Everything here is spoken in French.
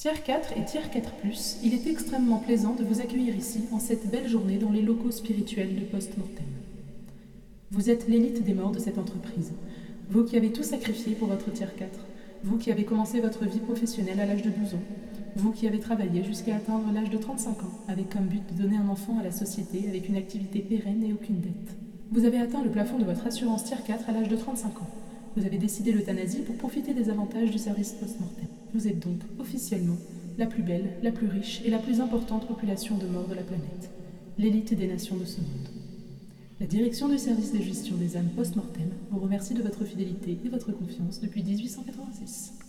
Tiers 4 et Tiers 4 ⁇ il est extrêmement plaisant de vous accueillir ici en cette belle journée dans les locaux spirituels de Post-Mortem. Vous êtes l'élite des morts de cette entreprise, vous qui avez tout sacrifié pour votre Tiers 4, vous qui avez commencé votre vie professionnelle à l'âge de 12 ans, vous qui avez travaillé jusqu'à atteindre l'âge de 35 ans avec comme but de donner un enfant à la société avec une activité pérenne et aucune dette. Vous avez atteint le plafond de votre assurance Tiers 4 à l'âge de 35 ans. Vous avez décidé l'euthanasie pour profiter des avantages du service post-mortem. Vous êtes donc officiellement la plus belle, la plus riche et la plus importante population de morts de la planète, l'élite des nations de ce monde. La direction du service de gestion des âmes post-mortem vous remercie de votre fidélité et votre confiance depuis 1886.